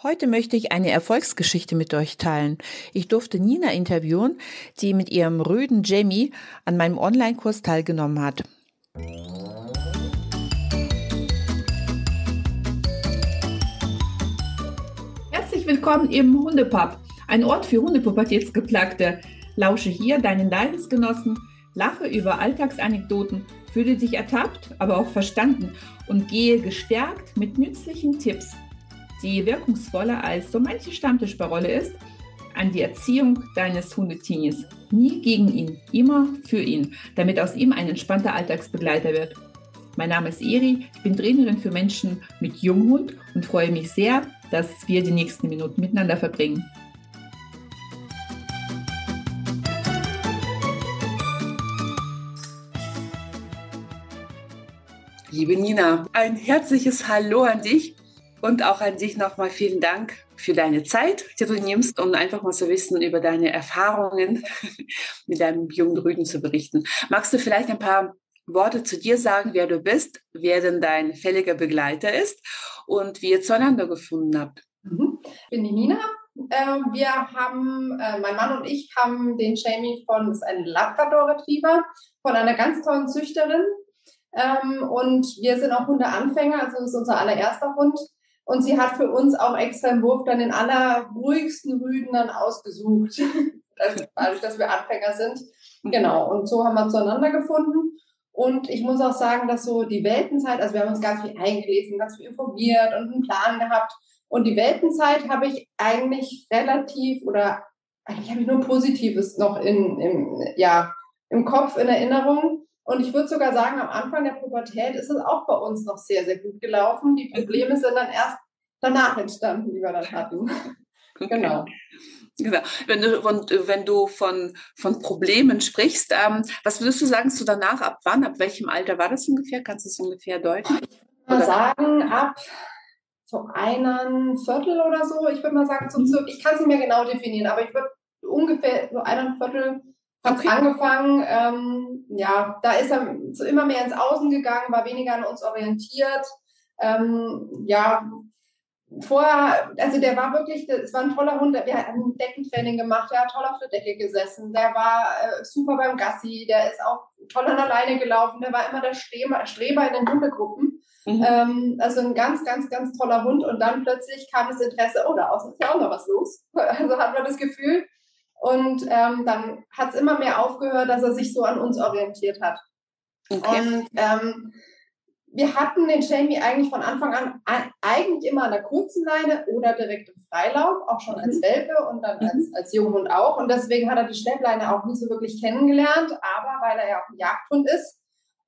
Heute möchte ich eine Erfolgsgeschichte mit euch teilen. Ich durfte Nina interviewen, die mit ihrem rüden Jamie an meinem Online-Kurs teilgenommen hat. Herzlich willkommen im Hundepub, ein Ort für Hundepubertätsgeplagte. Lausche hier deinen Leidensgenossen, lache über Alltagsanekdoten, fühle dich ertappt, aber auch verstanden und gehe gestärkt mit nützlichen Tipps die wirkungsvoller als so manche Stammtischparole ist, an die Erziehung deines Hundetinis. Nie gegen ihn, immer für ihn, damit aus ihm ein entspannter Alltagsbegleiter wird. Mein Name ist Eri, ich bin Trainerin für Menschen mit Junghund und freue mich sehr, dass wir die nächsten Minuten miteinander verbringen. Liebe Nina, ein herzliches Hallo an dich und auch an dich nochmal vielen Dank für deine Zeit, die du nimmst, um einfach mal zu wissen über deine Erfahrungen mit deinem jungen Rüden zu berichten. Magst du vielleicht ein paar Worte zu dir sagen, wer du bist, wer denn dein fälliger Begleiter ist und wie ihr zueinander gefunden habt? Mhm. Ich bin die Nina. Ähm, wir haben, äh, mein Mann und ich haben den Jamie von, ist ein Labrador Retriever, von einer ganz tollen Züchterin. Ähm, und wir sind auch Hundeanfänger, also das ist unser allererster Hund. Und sie hat für uns auch extra im Wurf dann den allerruhigsten Rüden dann ausgesucht. Dadurch, dass wir Anfänger sind. Mhm. Genau. Und so haben wir zueinander gefunden. Und ich muss auch sagen, dass so die Weltenzeit, also wir haben uns ganz viel eingelesen, ganz viel informiert und einen Plan gehabt. Und die Weltenzeit habe ich eigentlich relativ oder eigentlich habe ich nur Positives noch in, im, ja, im Kopf, in Erinnerung. Und ich würde sogar sagen, am Anfang der Pubertät ist es auch bei uns noch sehr, sehr gut gelaufen. Die Probleme sind dann erst danach entstanden, die wir dann hatten. Okay. Genau. Genau. Wenn du, und wenn du von, von Problemen sprichst, ähm, was würdest du sagen zu danach? Ab wann, ab welchem Alter war das ungefähr? Kannst du es ungefähr deuten? Ich würde mal sagen, ab so einem Viertel oder so. Ich würde mal sagen, zum, mhm. ich kann es nicht mehr genau definieren, aber ich würde ungefähr so einem Viertel hat okay. angefangen, ähm, ja, da ist er so immer mehr ins Außen gegangen, war weniger an uns orientiert. Ähm, ja, vorher, also der war wirklich, es war ein toller Hund, wir hatten ein Deckentraining gemacht, der hat toll auf der Decke gesessen, der war äh, super beim Gassi, der ist auch toll an der Leine gelaufen, der war immer der Streber, Streber in den Hundegruppen. Mhm. Ähm, also ein ganz, ganz, ganz toller Hund und dann plötzlich kam das Interesse, oh, da außen ist ja auch noch was los. Also hat man das Gefühl, und ähm, dann hat es immer mehr aufgehört, dass er sich so an uns orientiert hat. Okay. Und ähm, wir hatten den Jamie eigentlich von Anfang an eigentlich immer an der kurzen Leine oder direkt im Freilauf, auch schon als mhm. Welpe und dann als, mhm. als Junghund auch. Und deswegen hat er die Schleppleine auch nicht so wirklich kennengelernt, aber weil er ja auch ein Jagdhund ist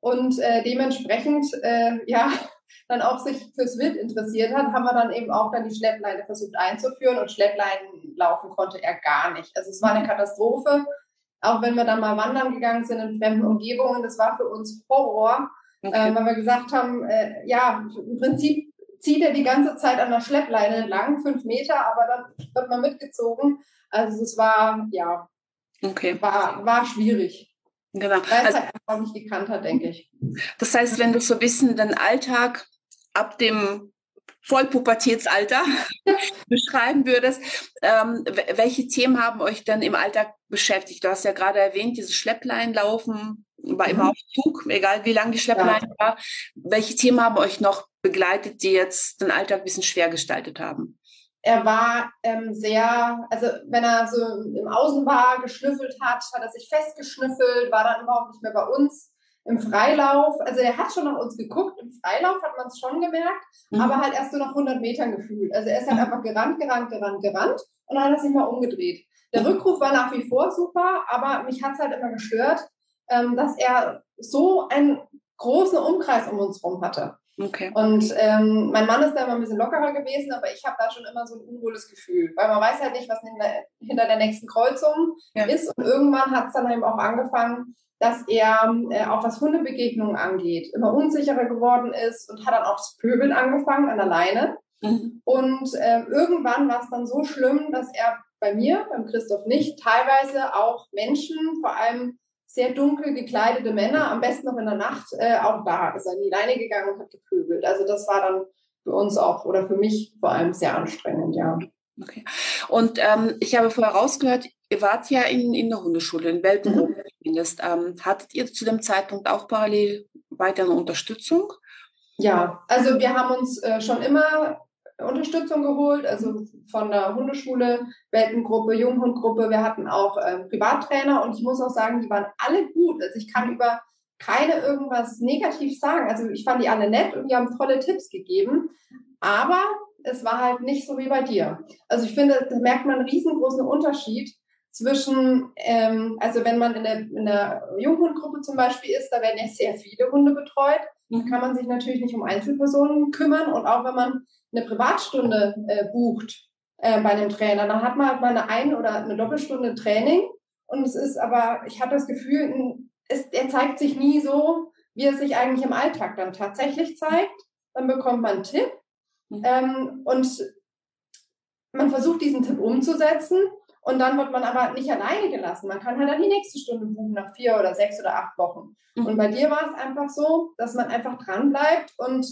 und äh, dementsprechend äh, ja dann auch sich fürs Wild interessiert hat, haben wir dann eben auch dann die Schleppleine versucht einzuführen und Schleppleinen laufen konnte er gar nicht. Also es war eine Katastrophe. Auch wenn wir dann mal wandern gegangen sind in fremden Umgebungen, das war für uns Horror, okay. äh, weil wir gesagt haben, äh, ja, im Prinzip zieht er die ganze Zeit an der Schleppleine entlang, fünf Meter, aber dann wird man mitgezogen. Also es war, ja, okay. war, war schwierig. Genau. Weil also, halt einfach nicht gekannt hat, denke ich. Das heißt, wenn du so ein bisschen den Alltag ab dem Vollpubertätsalter beschreiben würdest, ähm, welche Themen haben euch dann im Alltag beschäftigt? Du hast ja gerade erwähnt, dieses Schleppleinlaufen war mhm. immer auf Zug, egal wie lang die Schlepplein ja. war. Welche Themen haben euch noch begleitet, die jetzt den Alltag ein bisschen schwer gestaltet haben? Er war ähm, sehr, also wenn er so im Außen war, geschnüffelt hat, hat er sich festgeschnüffelt, war dann überhaupt nicht mehr bei uns im Freilauf, also er hat schon nach uns geguckt, im Freilauf hat man es schon gemerkt, mhm. aber halt erst so nach 100 Metern gefühlt. Also er ist halt mhm. einfach gerannt, gerannt, gerannt, gerannt und dann hat er sich mal umgedreht. Der Rückruf war nach wie vor super, aber mich hat es halt immer gestört, ähm, dass er so einen großen Umkreis um uns rum hatte. Okay. Und ähm, mein Mann ist da immer ein bisschen lockerer gewesen, aber ich habe da schon immer so ein unwohles Gefühl, weil man weiß halt nicht, was hinter, hinter der nächsten Kreuzung ja. ist. Und irgendwann hat es dann eben auch angefangen, dass er, äh, auch was Hundebegegnungen angeht, immer unsicherer geworden ist und hat dann auch das Pöbeln angefangen an der Leine. Mhm. Und äh, irgendwann war es dann so schlimm, dass er bei mir, beim Christoph nicht, teilweise auch Menschen, vor allem sehr dunkel gekleidete Männer, am besten noch in der Nacht, äh, auch da ist er in die Leine gegangen und hat gepöbelt. Also das war dann für uns auch oder für mich vor allem sehr anstrengend, ja. Okay. Und ähm, ich habe vorher rausgehört, ihr wart ja in, in der Hundeschule, in Welpenhof mhm. zumindest. Ähm, hattet ihr zu dem Zeitpunkt auch parallel weitere Unterstützung? Ja, also wir haben uns äh, schon immer Unterstützung geholt, also von der Hundeschule, Welpengruppe, Junghundgruppe. Wir hatten auch äh, Privattrainer und ich muss auch sagen, die waren alle gut. Also ich kann über keine irgendwas negativ sagen. Also ich fand die alle nett und die haben tolle Tipps gegeben. Aber es war halt nicht so wie bei dir. Also ich finde, da merkt man einen riesengroßen Unterschied zwischen, ähm, also wenn man in der, in der Junghundgruppe zum Beispiel ist, da werden ja sehr viele Hunde betreut. Da mhm. kann man sich natürlich nicht um Einzelpersonen kümmern. Und auch wenn man eine Privatstunde äh, bucht äh, bei einem Trainer, dann hat man halt mal eine Ein- oder eine Doppelstunde Training. Und es ist aber, ich habe das Gefühl, es, er zeigt sich nie so, wie er sich eigentlich im Alltag dann tatsächlich zeigt. Dann bekommt man einen Tipp Mhm. Ähm, und man versucht diesen Tipp umzusetzen und dann wird man aber nicht alleine gelassen. Man kann halt dann die nächste Stunde buchen nach vier oder sechs oder acht Wochen. Mhm. Und bei dir war es einfach so, dass man einfach dran bleibt und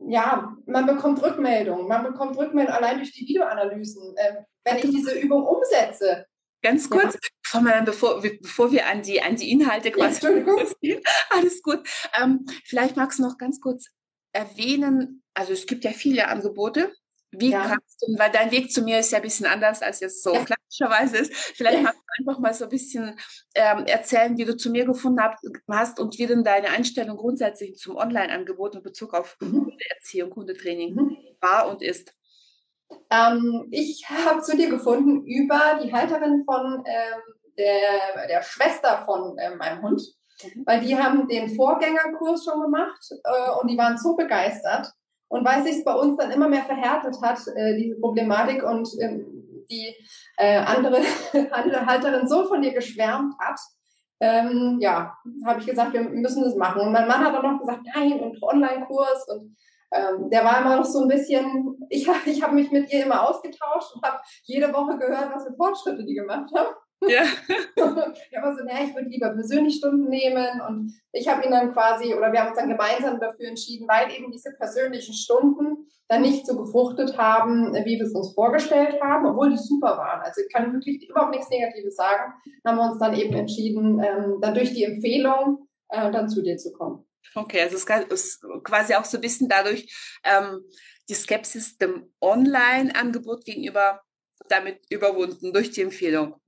ja, man bekommt Rückmeldungen. Man bekommt Rückmeldungen allein durch die Videoanalysen. Äh, wenn ich diese Übung umsetze, Ganz kurz, ja. bevor, bevor wir an die, an die Inhalte quasi ja, Alles gut. Ähm, vielleicht magst du noch ganz kurz erwähnen, also es gibt ja viele Angebote. Wie ja. kannst du, weil dein Weg zu mir ist ja ein bisschen anders, als es so ja. klassischerweise ist. Vielleicht magst du einfach mal so ein bisschen ähm, erzählen, wie du zu mir gefunden hast und wie denn deine Einstellung grundsätzlich zum Online-Angebot in Bezug auf mhm. Hundeerziehung, Hundetraining mhm. war und ist. Ähm, ich habe zu dir gefunden über die Halterin von ähm, der, der Schwester von äh, meinem Hund. Mhm. Weil die haben den Vorgängerkurs schon gemacht äh, und die waren so begeistert. Und weil sich bei uns dann immer mehr verhärtet hat, äh, diese Problematik und äh, die äh, andere, Halterin so von dir geschwärmt hat, ähm, ja, habe ich gesagt, wir müssen das machen. Und mein Mann hat dann noch gesagt, nein, und Online-Kurs und ähm, der war immer noch so ein bisschen, ich, ich habe mich mit ihr immer ausgetauscht und habe jede Woche gehört, was für Fortschritte die gemacht haben. Ja. er war so, naja, ich würde lieber persönlich Stunden nehmen und ich habe ihn dann quasi, oder wir haben uns dann gemeinsam dafür entschieden, weil eben diese persönlichen Stunden dann nicht so gefruchtet haben, wie wir es uns vorgestellt haben, obwohl die super waren. Also ich kann wirklich überhaupt nichts Negatives sagen, haben wir uns dann eben entschieden, ähm, dann durch die Empfehlung äh, dann zu dir zu kommen. Okay, also es ist quasi auch so ein bisschen dadurch ähm, die Skepsis dem Online-Angebot gegenüber damit überwunden durch die Empfehlung.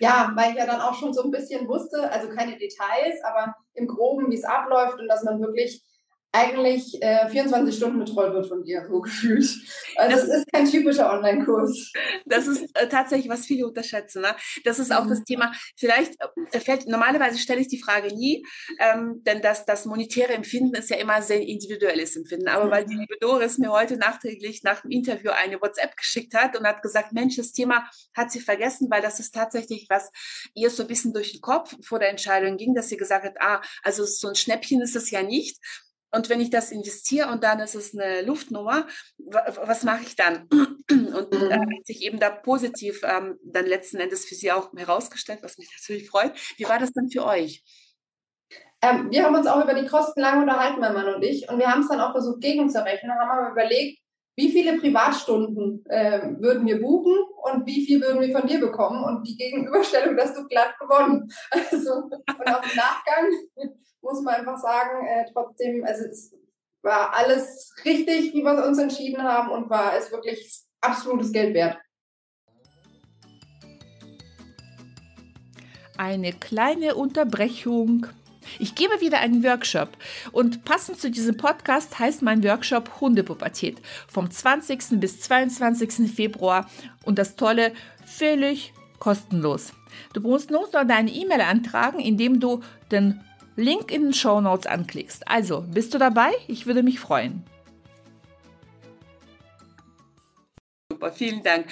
Ja, weil ich ja dann auch schon so ein bisschen wusste, also keine Details, aber im Groben, wie es abläuft und dass man wirklich eigentlich äh, 24 Stunden betreut wird von dir, so gefühlt. Also das, es ist kein typischer Online-Kurs. Das ist äh, tatsächlich, was viele unterschätzen. Ne? Das ist auch mhm. das Thema, vielleicht äh, fällt, normalerweise stelle ich die Frage nie, ähm, denn das, das monetäre Empfinden ist ja immer sehr individuelles Empfinden. Aber mhm. weil die liebe Doris mir heute nachträglich nach dem Interview eine WhatsApp geschickt hat und hat gesagt, Mensch, das Thema hat sie vergessen, weil das ist tatsächlich, was ihr so ein bisschen durch den Kopf vor der Entscheidung ging, dass sie gesagt hat, ah, also so ein Schnäppchen ist es ja nicht. Und wenn ich das investiere und dann ist es eine Luftnummer, was mache ich dann? Und da hat sich eben da positiv ähm, dann letzten Endes für Sie auch herausgestellt, was mich natürlich freut. Wie war das dann für euch? Ähm, wir haben uns auch über die Kosten lange unterhalten, mein Mann und ich. Und wir haben es dann auch versucht gegenzurechnen. Haben wir überlegt, wie viele Privatstunden äh, würden wir buchen und wie viel würden wir von dir bekommen? Und die Gegenüberstellung, dass du glatt gewonnen. Also, und auch im Nachgang muss man einfach sagen, äh, trotzdem, also es war alles richtig, wie wir uns entschieden haben und war es wirklich absolutes Geld wert. Eine kleine Unterbrechung. Ich gebe wieder einen Workshop und passend zu diesem Podcast heißt mein Workshop Hundepubertät vom 20. bis 22. Februar und das Tolle, völlig kostenlos. Du musst nur noch deine E-Mail antragen, indem du den Link in den Show Notes anklickst. Also, bist du dabei? Ich würde mich freuen. Super, vielen Dank.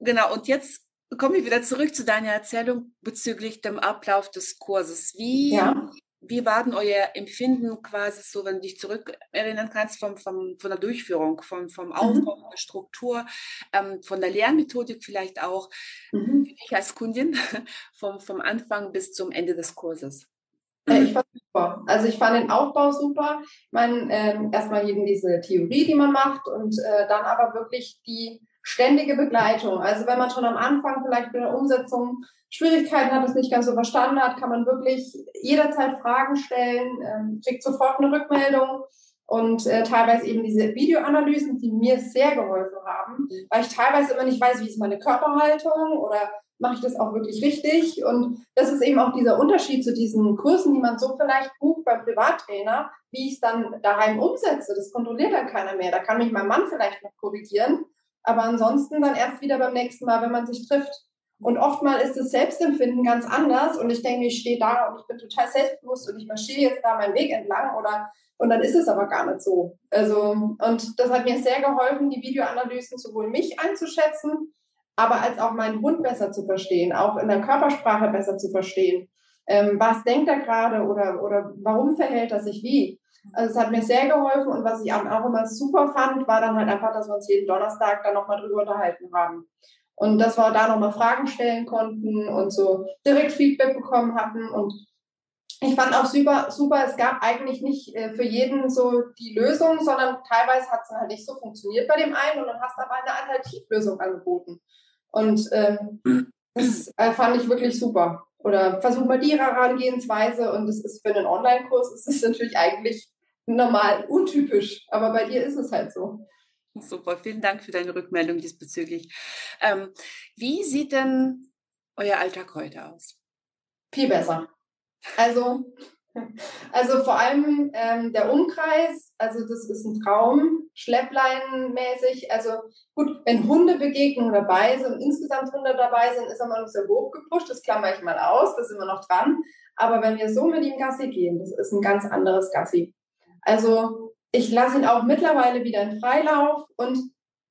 Genau, und jetzt komme ich wieder zurück zu deiner Erzählung bezüglich dem Ablauf des Kurses. Wie, ja. Wie war denn euer Empfinden quasi so, wenn du dich zurück erinnern kannst vom, vom, von der Durchführung, vom, vom mhm. Aufbau, mhm. von der Struktur, ähm, von der Lernmethodik vielleicht auch, mhm. ich als Kundin, vom, vom Anfang bis zum Ende des Kurses? Äh, ich fand super. Also ich fand den Aufbau super. Ich meine, ähm, erstmal eben diese Theorie, die man macht und äh, dann aber wirklich die ständige Begleitung. Also wenn man schon am Anfang vielleicht bei der Umsetzung Schwierigkeiten hat, es nicht ganz so verstanden hat, kann man wirklich jederzeit Fragen stellen, ähm, kriegt sofort eine Rückmeldung und äh, teilweise eben diese Videoanalysen, die mir sehr geholfen haben, weil ich teilweise immer nicht weiß, wie ist meine Körperhaltung oder mache ich das auch wirklich richtig? Und das ist eben auch dieser Unterschied zu diesen Kursen, die man so vielleicht bucht beim Privattrainer, wie ich es dann daheim umsetze. Das kontrolliert dann keiner mehr. Da kann mich mein Mann vielleicht noch korrigieren, aber ansonsten dann erst wieder beim nächsten Mal, wenn man sich trifft. Und oftmals ist das Selbstempfinden ganz anders und ich denke, ich stehe da und ich bin total selbstbewusst und ich marschiere jetzt da meinen Weg entlang oder und dann ist es aber gar nicht so. Also, und das hat mir sehr geholfen, die Videoanalysen sowohl mich einzuschätzen, aber als auch meinen Hund besser zu verstehen, auch in der Körpersprache besser zu verstehen. Ähm, was denkt er gerade oder, oder warum verhält er sich wie? Also es hat mir sehr geholfen und was ich auch immer super fand, war dann halt einfach, dass wir uns jeden Donnerstag dann nochmal drüber unterhalten haben. Und dass wir da nochmal Fragen stellen konnten und so direkt Feedback bekommen hatten und ich fand auch super, super, es gab eigentlich nicht äh, für jeden so die Lösung, sondern teilweise hat es halt nicht so funktioniert bei dem einen und dann hast du aber eine Alternativlösung angeboten. Und ähm, das äh, fand ich wirklich super. Oder versuch mal die Herangehensweise und das ist für einen Online-Kurs, ist das natürlich eigentlich normal, untypisch, aber bei dir ist es halt so. Super, vielen Dank für deine Rückmeldung diesbezüglich. Ähm, wie sieht denn euer Alltag heute aus? Viel besser. Also, also vor allem ähm, der Umkreis, also das ist ein Traum, schleppleinmäßig. Also gut, wenn Hundebegegnungen dabei sind, insgesamt Hunde dabei sind, ist er mal noch sehr hoch gepusht, das klammer ich mal aus, da sind wir noch dran. Aber wenn wir so mit ihm Gassi gehen, das ist ein ganz anderes Gassi. Also ich lasse ihn auch mittlerweile wieder in Freilauf und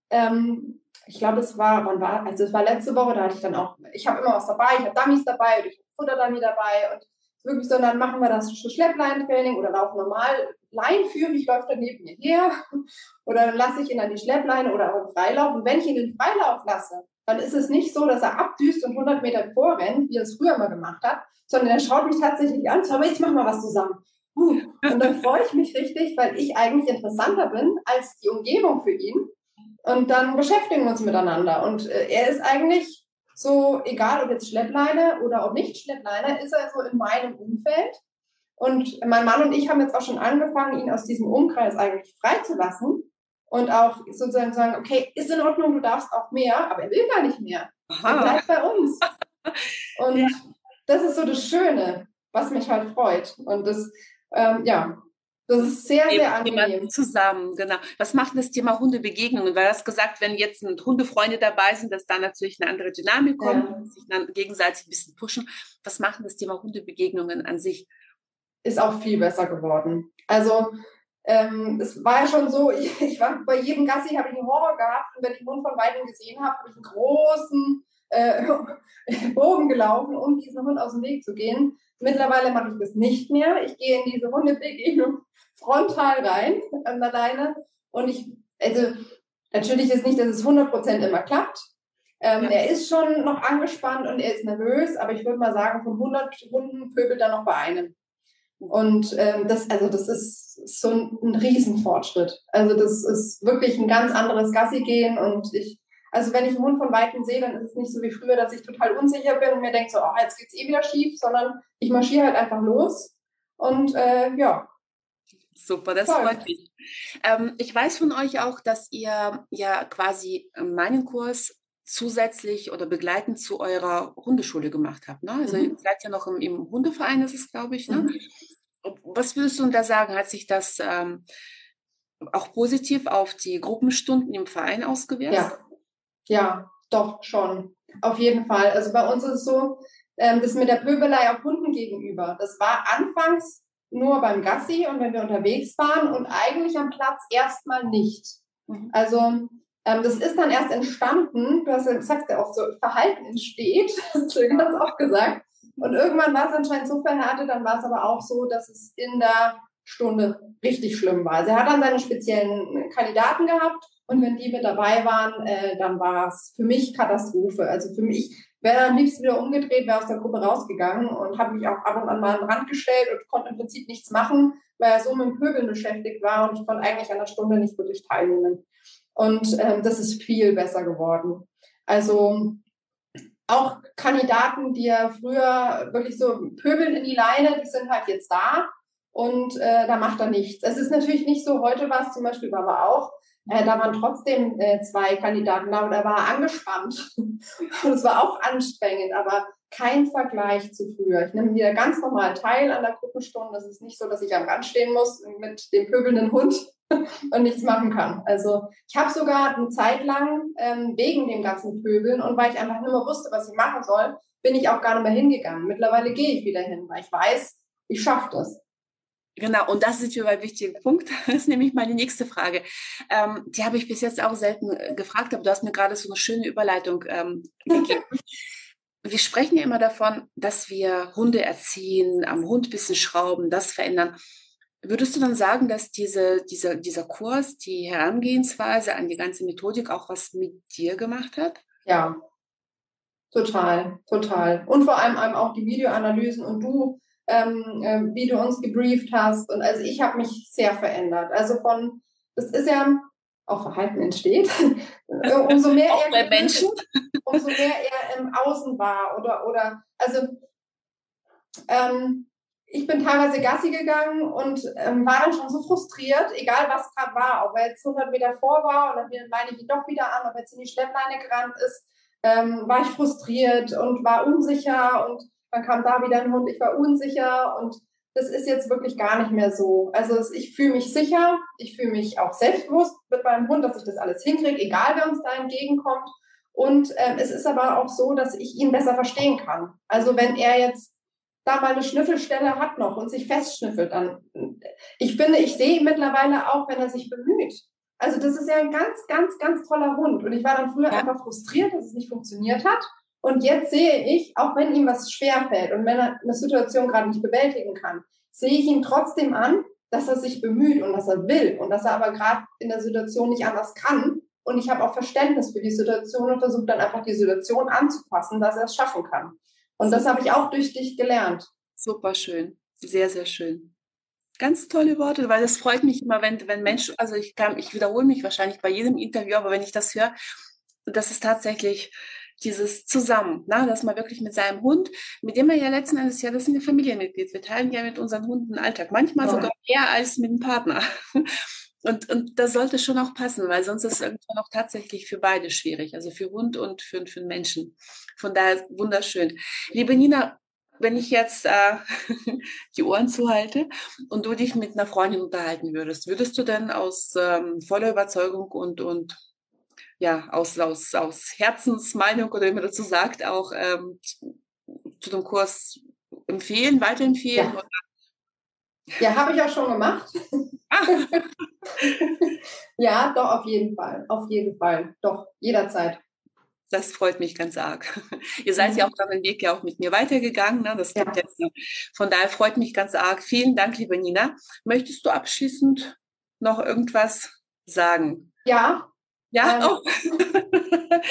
ähm, ich glaube, es war, wann war, also es war letzte Woche, da hatte ich dann auch, ich habe immer was dabei, ich habe Dummies dabei und ich habe Futterdummy dabei und wirklich, sondern machen wir das Schleppleintraining oder laufen normal Leinführen, ich läuft dann neben mir her oder dann lasse ich ihn an die Schleppleine oder auch im Freilauf. Und wenn ich ihn in den Freilauf lasse, dann ist es nicht so, dass er abdüst und 100 Meter vorrennt, wie er es früher mal gemacht hat, sondern er schaut mich tatsächlich an, aber jetzt machen wir was zusammen. Und dann freue ich mich richtig, weil ich eigentlich interessanter bin als die Umgebung für ihn. Und dann beschäftigen wir uns miteinander. Und äh, er ist eigentlich so, egal ob jetzt Schleppleine oder ob nicht Schleppleine, ist er so in meinem Umfeld. Und mein Mann und ich haben jetzt auch schon angefangen, ihn aus diesem Umkreis eigentlich freizulassen und auch sozusagen sagen, okay, ist in Ordnung, du darfst auch mehr, aber er will gar nicht mehr. Er bleibt bei uns. Und ja. das ist so das Schöne, was mich halt freut. Und das, ähm, ja, das ist sehr, sehr angenehm. Zusammen, genau. Was macht das Thema Hundebegegnungen? Weil das gesagt, wenn jetzt Hundefreunde dabei sind, dass da natürlich eine andere Dynamik kommt, ja. sich dann gegenseitig ein bisschen pushen. Was macht das Thema Hundebegegnungen an sich? Ist auch viel besser geworden. Also ähm, es war ja schon so, ich, ich war bei jedem Gassi habe ich einen Horror gehabt und wenn ich einen Hund von weitem gesehen habe, habe ich einen großen äh, Bogen gelaufen, um diesen Hund aus dem Weg zu gehen. Mittlerweile mache ich das nicht mehr. Ich gehe in diese Hundebegegnung frontal rein an der Leine. Und ich, also natürlich ist nicht, dass es 100% immer klappt. Ähm, ja. Er ist schon noch angespannt und er ist nervös, aber ich würde mal sagen, von 100 Hunden pöbelt er noch bei einem. Und ähm, das, also das ist so ein, ein Riesenfortschritt. Also das ist wirklich ein ganz anderes Gassi gehen und ich also wenn ich einen Hund von Weitem sehe, dann ist es nicht so wie früher, dass ich total unsicher bin und mir denke so, oh, jetzt geht's eh wieder schief, sondern ich marschiere halt einfach los und äh, ja. Super, das Toll. freut mich. Ähm, ich weiß von euch auch, dass ihr ja quasi meinen Kurs zusätzlich oder begleitend zu eurer Hundeschule gemacht habt. Ne? Also mhm. ihr seid ja noch im, im Hundeverein, das ist glaube ich. Ne? Mhm. Was würdest du da sagen? Hat sich das ähm, auch positiv auf die Gruppenstunden im Verein ausgewirkt? Ja, ja, doch schon. Auf jeden Fall. Also bei uns ist es so, ähm, das mit der Pöbelei auch Hunden gegenüber. Das war anfangs nur beim Gassi und wenn wir unterwegs waren und eigentlich am Platz erstmal nicht. Mhm. Also ähm, das ist dann erst entstanden, du hast ja gesagt, ja auch so Verhalten entsteht, hast du ganz oft gesagt. Und irgendwann war es anscheinend so verhärtet, dann war es aber auch so, dass es in der Stunde richtig schlimm war. Also er hat dann seine speziellen Kandidaten gehabt und wenn die mit dabei waren, äh, dann war es für mich Katastrophe. Also für mich, wäre am liebsten wieder umgedreht, wäre aus der Gruppe rausgegangen und habe mich auch ab und an mal den Rand gestellt und konnte im Prinzip nichts machen, weil er so mit dem Pöbeln beschäftigt war und ich konnte eigentlich an der Stunde nicht wirklich teilnehmen. Und ähm, das ist viel besser geworden. Also auch Kandidaten, die ja früher wirklich so pöbeln in die Leine, die sind halt jetzt da und äh, da macht er nichts. Es ist natürlich nicht so, heute war es zum Beispiel aber auch, äh, da waren trotzdem äh, zwei Kandidaten da und er war angespannt. und es war auch anstrengend, aber kein Vergleich zu früher. Ich nehme wieder ganz normal teil an der Gruppenstunde. Es ist nicht so, dass ich am Rand stehen muss mit dem pöbelnden Hund und nichts machen kann. Also ich habe sogar eine Zeit lang ähm, wegen dem ganzen Pöbeln und weil ich einfach nicht mehr wusste, was ich machen soll, bin ich auch gar nicht mehr hingegangen. Mittlerweile gehe ich wieder hin, weil ich weiß, ich schaffe das. Genau, und das ist für ein wichtiger Punkt. Das ist nämlich meine nächste Frage. Ähm, die habe ich bis jetzt auch selten äh, gefragt, aber du hast mir gerade so eine schöne Überleitung ähm, gegeben. wir sprechen ja immer davon, dass wir Hunde erziehen, am Hund ein bisschen schrauben, das verändern. Würdest du dann sagen, dass diese, dieser, dieser Kurs, die Herangehensweise an die ganze Methodik auch was mit dir gemacht hat? Ja, total, total. Und vor allem auch die Videoanalysen und du ähm, äh, wie du uns gebrieft hast. Und also ich habe mich sehr verändert. Also von, das ist ja auch Verhalten entsteht. umso mehr auch er Menschen. umso mehr er im Außen war oder oder also ähm, ich bin teilweise Gassi gegangen und ähm, war dann schon so frustriert, egal was gerade war, ob er jetzt 100 Meter vor war und dann meine ich ihn doch wieder an, ob er jetzt in die Schleppleine gerannt ist, ähm, war ich frustriert und war unsicher und dann kam da wieder ein Hund, ich war unsicher und das ist jetzt wirklich gar nicht mehr so. Also ich fühle mich sicher, ich fühle mich auch selbstbewusst mit meinem Hund, dass ich das alles hinkriege, egal wer uns da entgegenkommt. Und ähm, es ist aber auch so, dass ich ihn besser verstehen kann. Also wenn er jetzt da mal eine Schnüffelstelle hat noch und sich festschnüffelt, dann ich finde, ich sehe ihn mittlerweile auch, wenn er sich bemüht. Also das ist ja ein ganz, ganz, ganz toller Hund. Und ich war dann früher ja. einfach frustriert, dass es nicht funktioniert hat. Und jetzt sehe ich, auch wenn ihm was schwerfällt und wenn er eine Situation gerade nicht bewältigen kann, sehe ich ihn trotzdem an, dass er sich bemüht und dass er will und dass er aber gerade in der Situation nicht anders kann. Und ich habe auch Verständnis für die Situation und versuche dann einfach die Situation anzupassen, dass er es schaffen kann. Und das habe ich auch durch dich gelernt. Super schön. Sehr, sehr schön. Ganz tolle Worte, weil das freut mich immer, wenn, wenn Menschen, also ich kann, ich wiederhole mich wahrscheinlich bei jedem Interview, aber wenn ich das höre, das ist tatsächlich dieses Zusammen, na, dass man wirklich mit seinem Hund, mit dem er ja letzten Endes ja, das sind ja Familienmitglieder, wir teilen ja mit unseren Hunden den Alltag, manchmal ja. sogar mehr als mit dem Partner. Und, und das sollte schon auch passen, weil sonst ist es irgendwann auch tatsächlich für beide schwierig, also für Hund und für, für den Menschen. Von daher wunderschön. Liebe Nina, wenn ich jetzt äh, die Ohren zuhalte und du dich mit einer Freundin unterhalten würdest, würdest du denn aus ähm, voller Überzeugung und, und ja, aus, aus, aus Herzensmeinung oder wie man dazu sagt, auch ähm, zu dem Kurs empfehlen, weiterempfehlen? Ja, ja habe ich auch schon gemacht. Ah. ja, doch, auf jeden Fall. Auf jeden Fall. Doch, jederzeit. Das freut mich ganz arg. Ihr seid ja mhm. auch dann den Weg ja auch mit mir weitergegangen. Ne? Das ja. jetzt, von daher freut mich ganz arg. Vielen Dank, liebe Nina. Möchtest du abschließend noch irgendwas sagen? Ja, ja, ähm, auch.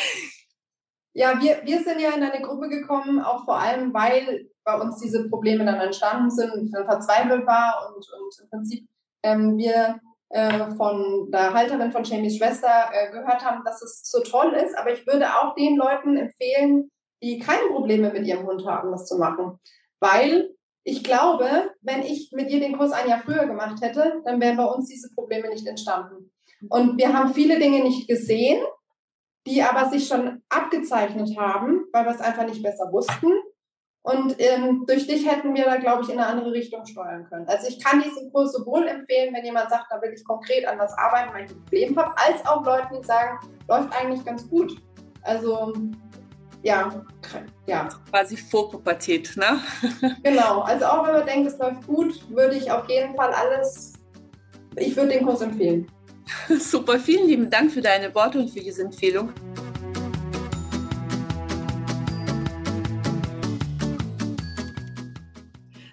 ja, wir, wir sind ja in eine Gruppe gekommen, auch vor allem, weil bei uns diese Probleme dann entstanden sind und dann verzweifelt war und, und im Prinzip ähm, wir äh, von der Halterin von Jamies Schwester äh, gehört haben, dass es so toll ist. Aber ich würde auch den Leuten empfehlen, die keine Probleme mit ihrem Hund haben, das zu machen. Weil ich glaube, wenn ich mit ihr den Kurs ein Jahr früher gemacht hätte, dann wären bei uns diese Probleme nicht entstanden. Und wir haben viele Dinge nicht gesehen, die aber sich schon abgezeichnet haben, weil wir es einfach nicht besser wussten. Und ähm, durch dich hätten wir da, glaube ich, in eine andere Richtung steuern können. Also ich kann diesen Kurs sowohl empfehlen, wenn jemand sagt, da will ich konkret an was arbeiten, weil ich ein Problem habe, als auch Leuten, die sagen, läuft eigentlich ganz gut. Also ja, ja. Quasi Vorpubertät, ne? genau, also auch wenn man denkt, es läuft gut, würde ich auf jeden Fall alles, ich würde den Kurs empfehlen. Super, vielen lieben Dank für deine Worte und für diese Empfehlung.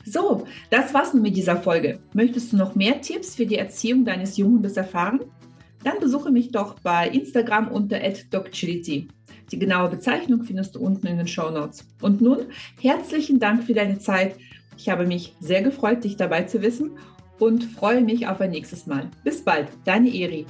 So, das war's nun mit dieser Folge. Möchtest du noch mehr Tipps für die Erziehung deines Jugendes erfahren? Dann besuche mich doch bei Instagram unter @docchility. Die genaue Bezeichnung findest du unten in den Show Notes. Und nun herzlichen Dank für deine Zeit. Ich habe mich sehr gefreut, dich dabei zu wissen und freue mich auf ein nächstes Mal. Bis bald, deine Eri.